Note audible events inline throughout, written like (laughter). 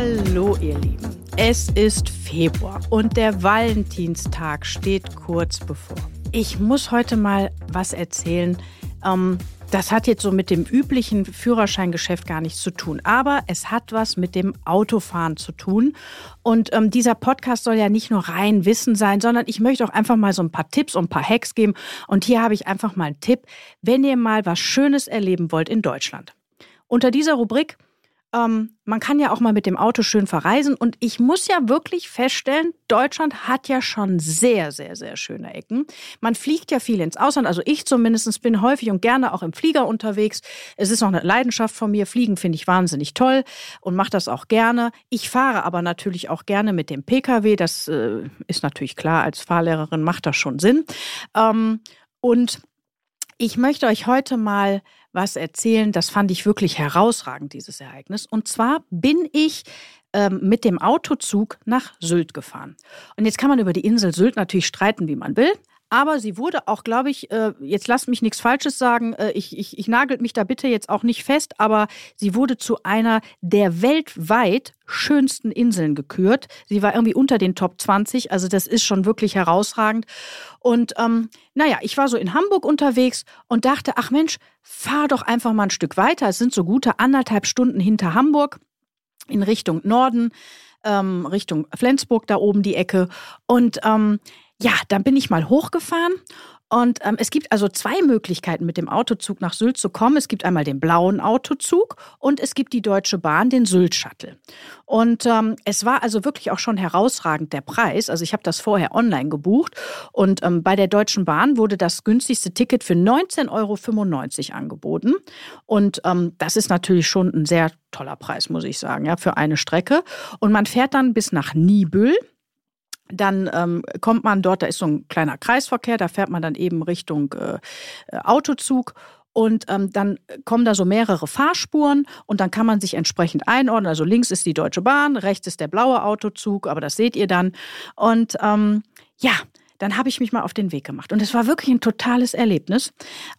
Hallo ihr Lieben, es ist Februar und der Valentinstag steht kurz bevor. Ich muss heute mal was erzählen. Ähm, das hat jetzt so mit dem üblichen Führerscheingeschäft gar nichts zu tun, aber es hat was mit dem Autofahren zu tun. Und ähm, dieser Podcast soll ja nicht nur rein Wissen sein, sondern ich möchte auch einfach mal so ein paar Tipps und ein paar Hacks geben. Und hier habe ich einfach mal einen Tipp, wenn ihr mal was Schönes erleben wollt in Deutschland. Unter dieser Rubrik ähm, man kann ja auch mal mit dem Auto schön verreisen. Und ich muss ja wirklich feststellen, Deutschland hat ja schon sehr, sehr, sehr schöne Ecken. Man fliegt ja viel ins Ausland. Also ich zumindest bin häufig und gerne auch im Flieger unterwegs. Es ist noch eine Leidenschaft von mir. Fliegen finde ich wahnsinnig toll und mache das auch gerne. Ich fahre aber natürlich auch gerne mit dem Pkw. Das äh, ist natürlich klar. Als Fahrlehrerin macht das schon Sinn. Ähm, und ich möchte euch heute mal was erzählen. Das fand ich wirklich herausragend, dieses Ereignis. Und zwar bin ich ähm, mit dem Autozug nach Sylt gefahren. Und jetzt kann man über die Insel Sylt natürlich streiten, wie man will. Aber sie wurde auch, glaube ich, äh, jetzt lasst mich nichts Falsches sagen, äh, ich, ich, ich nagelt mich da bitte jetzt auch nicht fest, aber sie wurde zu einer der weltweit schönsten Inseln gekürt. Sie war irgendwie unter den Top 20, also das ist schon wirklich herausragend. Und ähm, naja, ich war so in Hamburg unterwegs und dachte, ach Mensch, fahr doch einfach mal ein Stück weiter. Es sind so gute anderthalb Stunden hinter Hamburg in Richtung Norden, ähm, Richtung Flensburg da oben die Ecke. Und ähm, ja, dann bin ich mal hochgefahren und ähm, es gibt also zwei Möglichkeiten, mit dem Autozug nach Sylt zu kommen. Es gibt einmal den blauen Autozug und es gibt die Deutsche Bahn, den Sylt-Shuttle. Und ähm, es war also wirklich auch schon herausragend der Preis. Also ich habe das vorher online gebucht und ähm, bei der Deutschen Bahn wurde das günstigste Ticket für 19,95 Euro angeboten. Und ähm, das ist natürlich schon ein sehr toller Preis, muss ich sagen, ja, für eine Strecke. Und man fährt dann bis nach Nibül. Dann ähm, kommt man dort, da ist so ein kleiner Kreisverkehr, da fährt man dann eben Richtung äh, Autozug und ähm, dann kommen da so mehrere Fahrspuren und dann kann man sich entsprechend einordnen. Also links ist die Deutsche Bahn, rechts ist der blaue Autozug, aber das seht ihr dann. Und ähm, ja, dann habe ich mich mal auf den Weg gemacht. Und es war wirklich ein totales Erlebnis.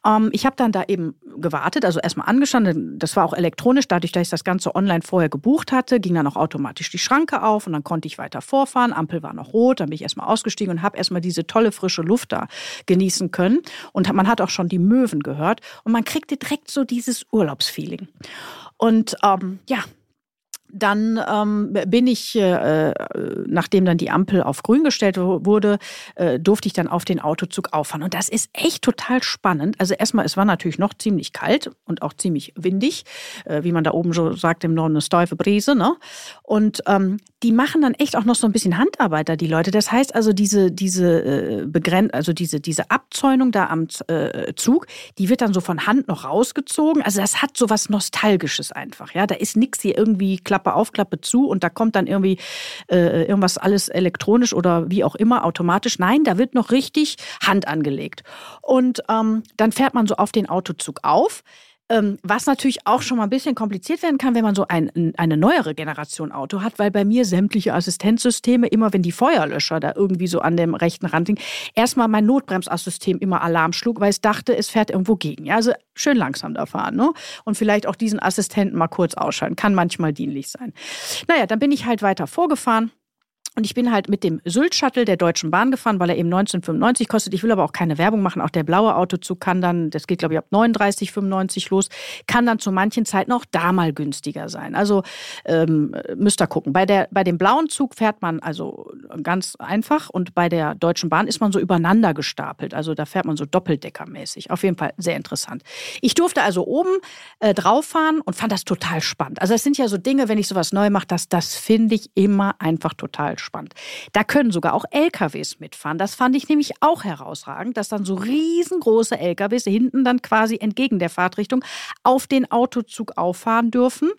Ähm, ich habe dann da eben gewartet, also erstmal angestanden. Das war auch elektronisch, dadurch, dass ich das Ganze online vorher gebucht hatte, ging dann auch automatisch die Schranke auf und dann konnte ich weiter vorfahren. Ampel war noch rot, dann bin ich erstmal ausgestiegen und habe erstmal diese tolle frische Luft da genießen können. Und man hat auch schon die Möwen gehört und man kriegte direkt so dieses Urlaubsfeeling. Und ähm, ja, dann ähm, bin ich, äh, nachdem dann die Ampel auf grün gestellt wurde, äh, durfte ich dann auf den Autozug auffahren. Und das ist echt total spannend. Also erstmal, es war natürlich noch ziemlich kalt und auch ziemlich windig, äh, wie man da oben so sagt im Norden, eine steife Brise. Ne? Und ähm, die machen dann echt auch noch so ein bisschen Handarbeiter, die Leute. Das heißt also, diese, diese äh, begrenzt, also diese, diese Abzäunung da am äh, Zug, die wird dann so von Hand noch rausgezogen. Also das hat so was Nostalgisches einfach. Ja, da ist nichts hier irgendwie klar Klappe auf, Klappe zu und da kommt dann irgendwie äh, irgendwas alles elektronisch oder wie auch immer automatisch. Nein, da wird noch richtig Hand angelegt. Und ähm, dann fährt man so auf den Autozug auf. Ähm, was natürlich auch schon mal ein bisschen kompliziert werden kann, wenn man so ein, eine neuere Generation Auto hat, weil bei mir sämtliche Assistenzsysteme, immer wenn die Feuerlöscher da irgendwie so an dem rechten Rand liegen, erstmal mein Notbremsassystem immer Alarm schlug, weil es dachte, es fährt irgendwo gegen. Ja, also schön langsam da fahren. Ne? Und vielleicht auch diesen Assistenten mal kurz ausschalten. Kann manchmal dienlich sein. Naja, dann bin ich halt weiter vorgefahren und ich bin halt mit dem Sylt-Shuttle der Deutschen Bahn gefahren, weil er eben 1995 kostet. Ich will aber auch keine Werbung machen. Auch der blaue Autozug kann dann, das geht glaube ich ab 39,95 los, kann dann zu manchen Zeiten auch da mal günstiger sein. Also ähm, müsst ihr gucken. Bei, der, bei dem blauen Zug fährt man also ganz einfach und bei der Deutschen Bahn ist man so übereinander gestapelt. Also da fährt man so doppeldeckermäßig. Auf jeden Fall sehr interessant. Ich durfte also oben äh, drauf fahren und fand das total spannend. Also das sind ja so Dinge, wenn ich sowas neu mache, das, das finde ich immer einfach total spannend. Da können sogar auch LKWs mitfahren. Das fand ich nämlich auch herausragend, dass dann so riesengroße LKWs hinten dann quasi entgegen der Fahrtrichtung auf den Autozug auffahren dürfen.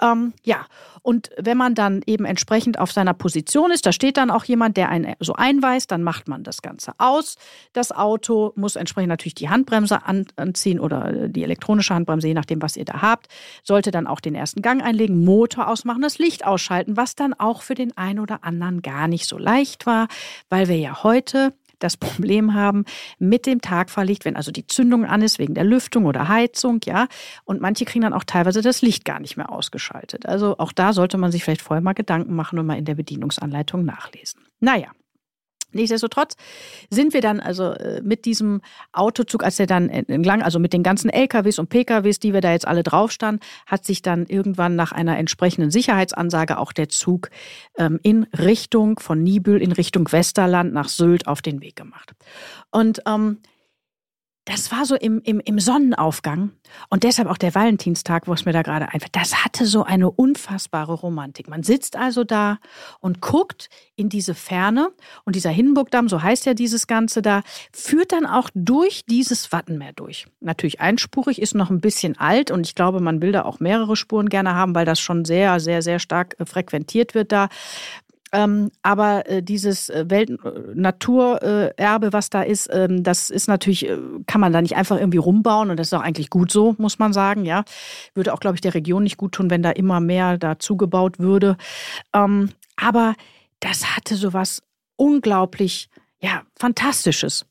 Ähm, ja, und wenn man dann eben entsprechend auf seiner Position ist, da steht dann auch jemand, der einen so einweist, dann macht man das Ganze aus. Das Auto muss entsprechend natürlich die Handbremse anziehen oder die elektronische Handbremse, je nachdem, was ihr da habt. Sollte dann auch den ersten Gang einlegen, Motor ausmachen, das Licht ausschalten, was dann auch für den einen oder anderen gar nicht so leicht war, weil wir ja heute das (laughs) Problem haben mit dem Tagfahrlicht, wenn also die Zündung an ist wegen der Lüftung oder Heizung, ja. Und manche kriegen dann auch teilweise das Licht gar nicht mehr ausgeschaltet. Also auch da sollte man sich vielleicht vorher mal Gedanken machen und mal in der Bedienungsanleitung nachlesen. Naja. Nichtsdestotrotz sind wir dann also äh, mit diesem Autozug, als er dann entlang, also mit den ganzen LKWs und PKWs, die wir da jetzt alle drauf standen, hat sich dann irgendwann nach einer entsprechenden Sicherheitsansage auch der Zug ähm, in Richtung von Nibül in Richtung Westerland nach Sylt auf den Weg gemacht. Und ähm, das war so im, im, im Sonnenaufgang und deshalb auch der Valentinstag, wo es mir da gerade einfällt. Das hatte so eine unfassbare Romantik. Man sitzt also da und guckt in diese Ferne und dieser Hindenburgdamm, so heißt ja dieses Ganze da, führt dann auch durch dieses Wattenmeer durch. Natürlich einspurig, ist noch ein bisschen alt und ich glaube, man will da auch mehrere Spuren gerne haben, weil das schon sehr, sehr, sehr stark äh, frequentiert wird da. Ähm, aber äh, dieses äh, Weltnaturerbe, äh, was da ist, ähm, das ist natürlich, äh, kann man da nicht einfach irgendwie rumbauen und das ist auch eigentlich gut so, muss man sagen. Ja, würde auch, glaube ich, der Region nicht gut tun, wenn da immer mehr dazu gebaut würde. Ähm, aber das hatte sowas unglaublich ja, Fantastisches.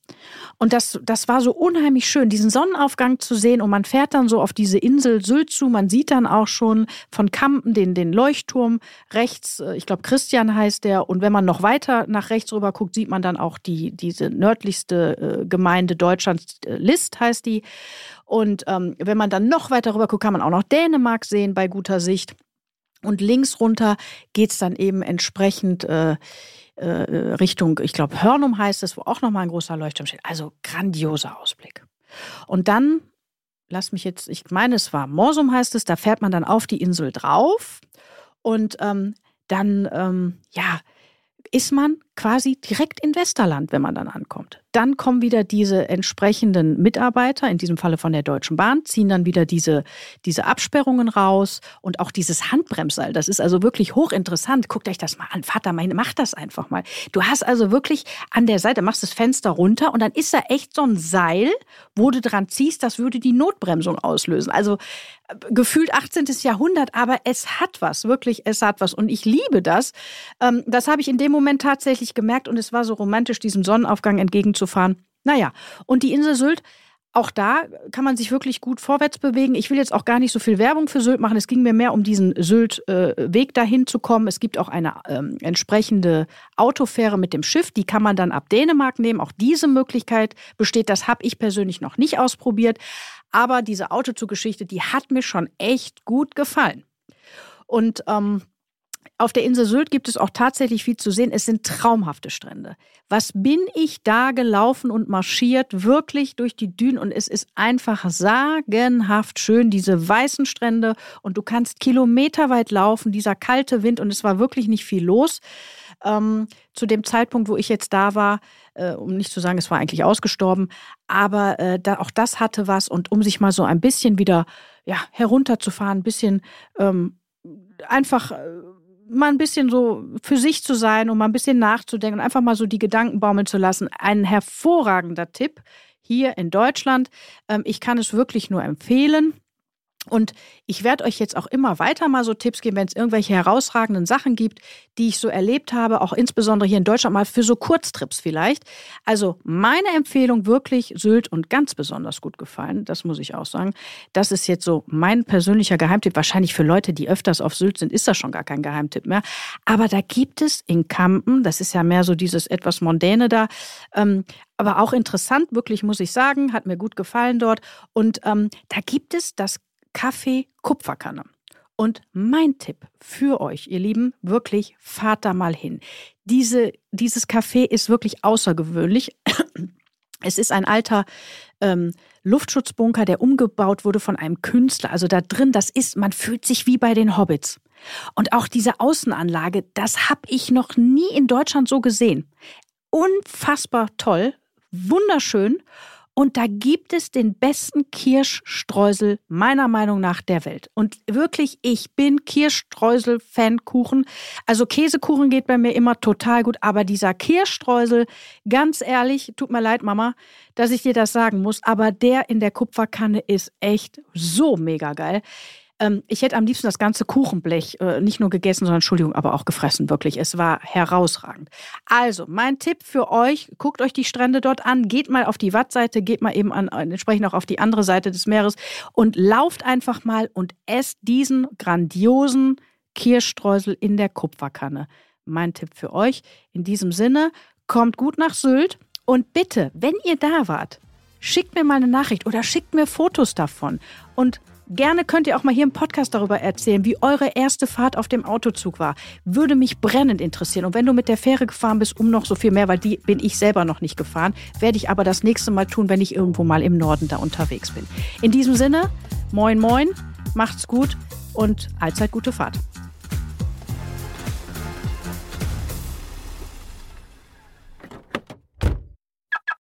Und das, das war so unheimlich schön, diesen Sonnenaufgang zu sehen. Und man fährt dann so auf diese Insel Sylt zu. Man sieht dann auch schon von Kampen den, den Leuchtturm rechts. Äh, ich glaube, Christian heißt der. Und wenn man noch weiter nach rechts rüber guckt, sieht man dann auch die, diese nördlichste äh, Gemeinde Deutschlands, äh, List heißt die. Und ähm, wenn man dann noch weiter rüber guckt, kann man auch noch Dänemark sehen bei guter Sicht. Und links runter geht es dann eben entsprechend. Äh, äh, Richtung, ich glaube, Hörnum heißt es, wo auch nochmal ein großer Leuchtturm steht. Also grandioser Ausblick. Und dann, lass mich jetzt, ich meine, es war Morsum heißt es, da fährt man dann auf die Insel drauf und ähm, dann, ähm, ja, ist man quasi direkt in Westerland, wenn man dann ankommt. Dann kommen wieder diese entsprechenden Mitarbeiter, in diesem Falle von der Deutschen Bahn, ziehen dann wieder diese, diese Absperrungen raus und auch dieses Handbremsseil. Das ist also wirklich hochinteressant. Guckt euch das mal an. Vater, mein, mach das einfach mal. Du hast also wirklich an der Seite, machst das Fenster runter und dann ist da echt so ein Seil, wo du dran ziehst, das würde die Notbremsung auslösen. Also äh, gefühlt 18. Jahrhundert, aber es hat was, wirklich, es hat was. Und ich liebe das. Ähm, das habe ich in dem Moment tatsächlich tatsächlich gemerkt und es war so romantisch, diesem Sonnenaufgang entgegenzufahren. Naja, und die Insel Sylt, auch da kann man sich wirklich gut vorwärts bewegen. Ich will jetzt auch gar nicht so viel Werbung für Sylt machen. Es ging mir mehr um diesen Sylt-Weg äh, dahin zu kommen. Es gibt auch eine ähm, entsprechende Autofähre mit dem Schiff. Die kann man dann ab Dänemark nehmen. Auch diese Möglichkeit besteht. Das habe ich persönlich noch nicht ausprobiert. Aber diese Autozuggeschichte, die hat mir schon echt gut gefallen. Und ähm, auf der Insel Sylt gibt es auch tatsächlich viel zu sehen. Es sind traumhafte Strände. Was bin ich da gelaufen und marschiert, wirklich durch die Dünen und es ist einfach sagenhaft schön, diese weißen Strände und du kannst kilometerweit laufen, dieser kalte Wind und es war wirklich nicht viel los. Ähm, zu dem Zeitpunkt, wo ich jetzt da war, äh, um nicht zu sagen, es war eigentlich ausgestorben, aber äh, da, auch das hatte was und um sich mal so ein bisschen wieder ja, herunterzufahren, ein bisschen ähm, einfach äh, mal ein bisschen so für sich zu sein und mal ein bisschen nachzudenken und einfach mal so die Gedanken baumeln zu lassen. Ein hervorragender Tipp hier in Deutschland. Ähm, ich kann es wirklich nur empfehlen. Und ich werde euch jetzt auch immer weiter mal so Tipps geben, wenn es irgendwelche herausragenden Sachen gibt, die ich so erlebt habe, auch insbesondere hier in Deutschland mal für so Kurztrips vielleicht. Also meine Empfehlung wirklich Sylt und ganz besonders gut gefallen, das muss ich auch sagen. Das ist jetzt so mein persönlicher Geheimtipp. Wahrscheinlich für Leute, die öfters auf Sylt sind, ist das schon gar kein Geheimtipp mehr. Aber da gibt es in Kampen, das ist ja mehr so dieses etwas Mondäne da, ähm, aber auch interessant, wirklich muss ich sagen, hat mir gut gefallen dort. Und ähm, da gibt es das Kaffee Kupferkanne. Und mein Tipp für euch, ihr Lieben, wirklich fahrt da mal hin. Diese, dieses Café ist wirklich außergewöhnlich. (clears throat) Es ist ein alter ähm, Luftschutzbunker, der umgebaut wurde von einem Künstler. Also da drin, das ist, man fühlt sich wie bei den Hobbits. Und auch diese Außenanlage, das habe ich noch nie in Deutschland so gesehen. Unfassbar toll, wunderschön. Und da gibt es den besten Kirschstreusel meiner Meinung nach der Welt. Und wirklich, ich bin Kirschstreusel-Fankuchen. Also Käsekuchen geht bei mir immer total gut, aber dieser Kirschstreusel, ganz ehrlich, tut mir leid, Mama, dass ich dir das sagen muss, aber der in der Kupferkanne ist echt so mega geil. Ähm, ich hätte am liebsten das ganze Kuchenblech äh, nicht nur gegessen, sondern Entschuldigung, aber auch gefressen. Wirklich, es war herausragend. Also, mein Tipp für euch, guckt euch die Strände dort an, geht mal auf die Wattseite, geht mal eben an, entsprechend auch auf die andere Seite des Meeres und lauft einfach mal und esst diesen grandiosen Kirschstreusel in der Kupferkanne. Mein Tipp für euch. In diesem Sinne, kommt gut nach Sylt und bitte, wenn ihr da wart, schickt mir mal eine Nachricht oder schickt mir Fotos davon. Und Gerne könnt ihr auch mal hier im Podcast darüber erzählen, wie eure erste Fahrt auf dem Autozug war. Würde mich brennend interessieren. Und wenn du mit der Fähre gefahren bist, um noch so viel mehr, weil die bin ich selber noch nicht gefahren, werde ich aber das nächste Mal tun, wenn ich irgendwo mal im Norden da unterwegs bin. In diesem Sinne, moin moin, macht's gut und allzeit gute Fahrt.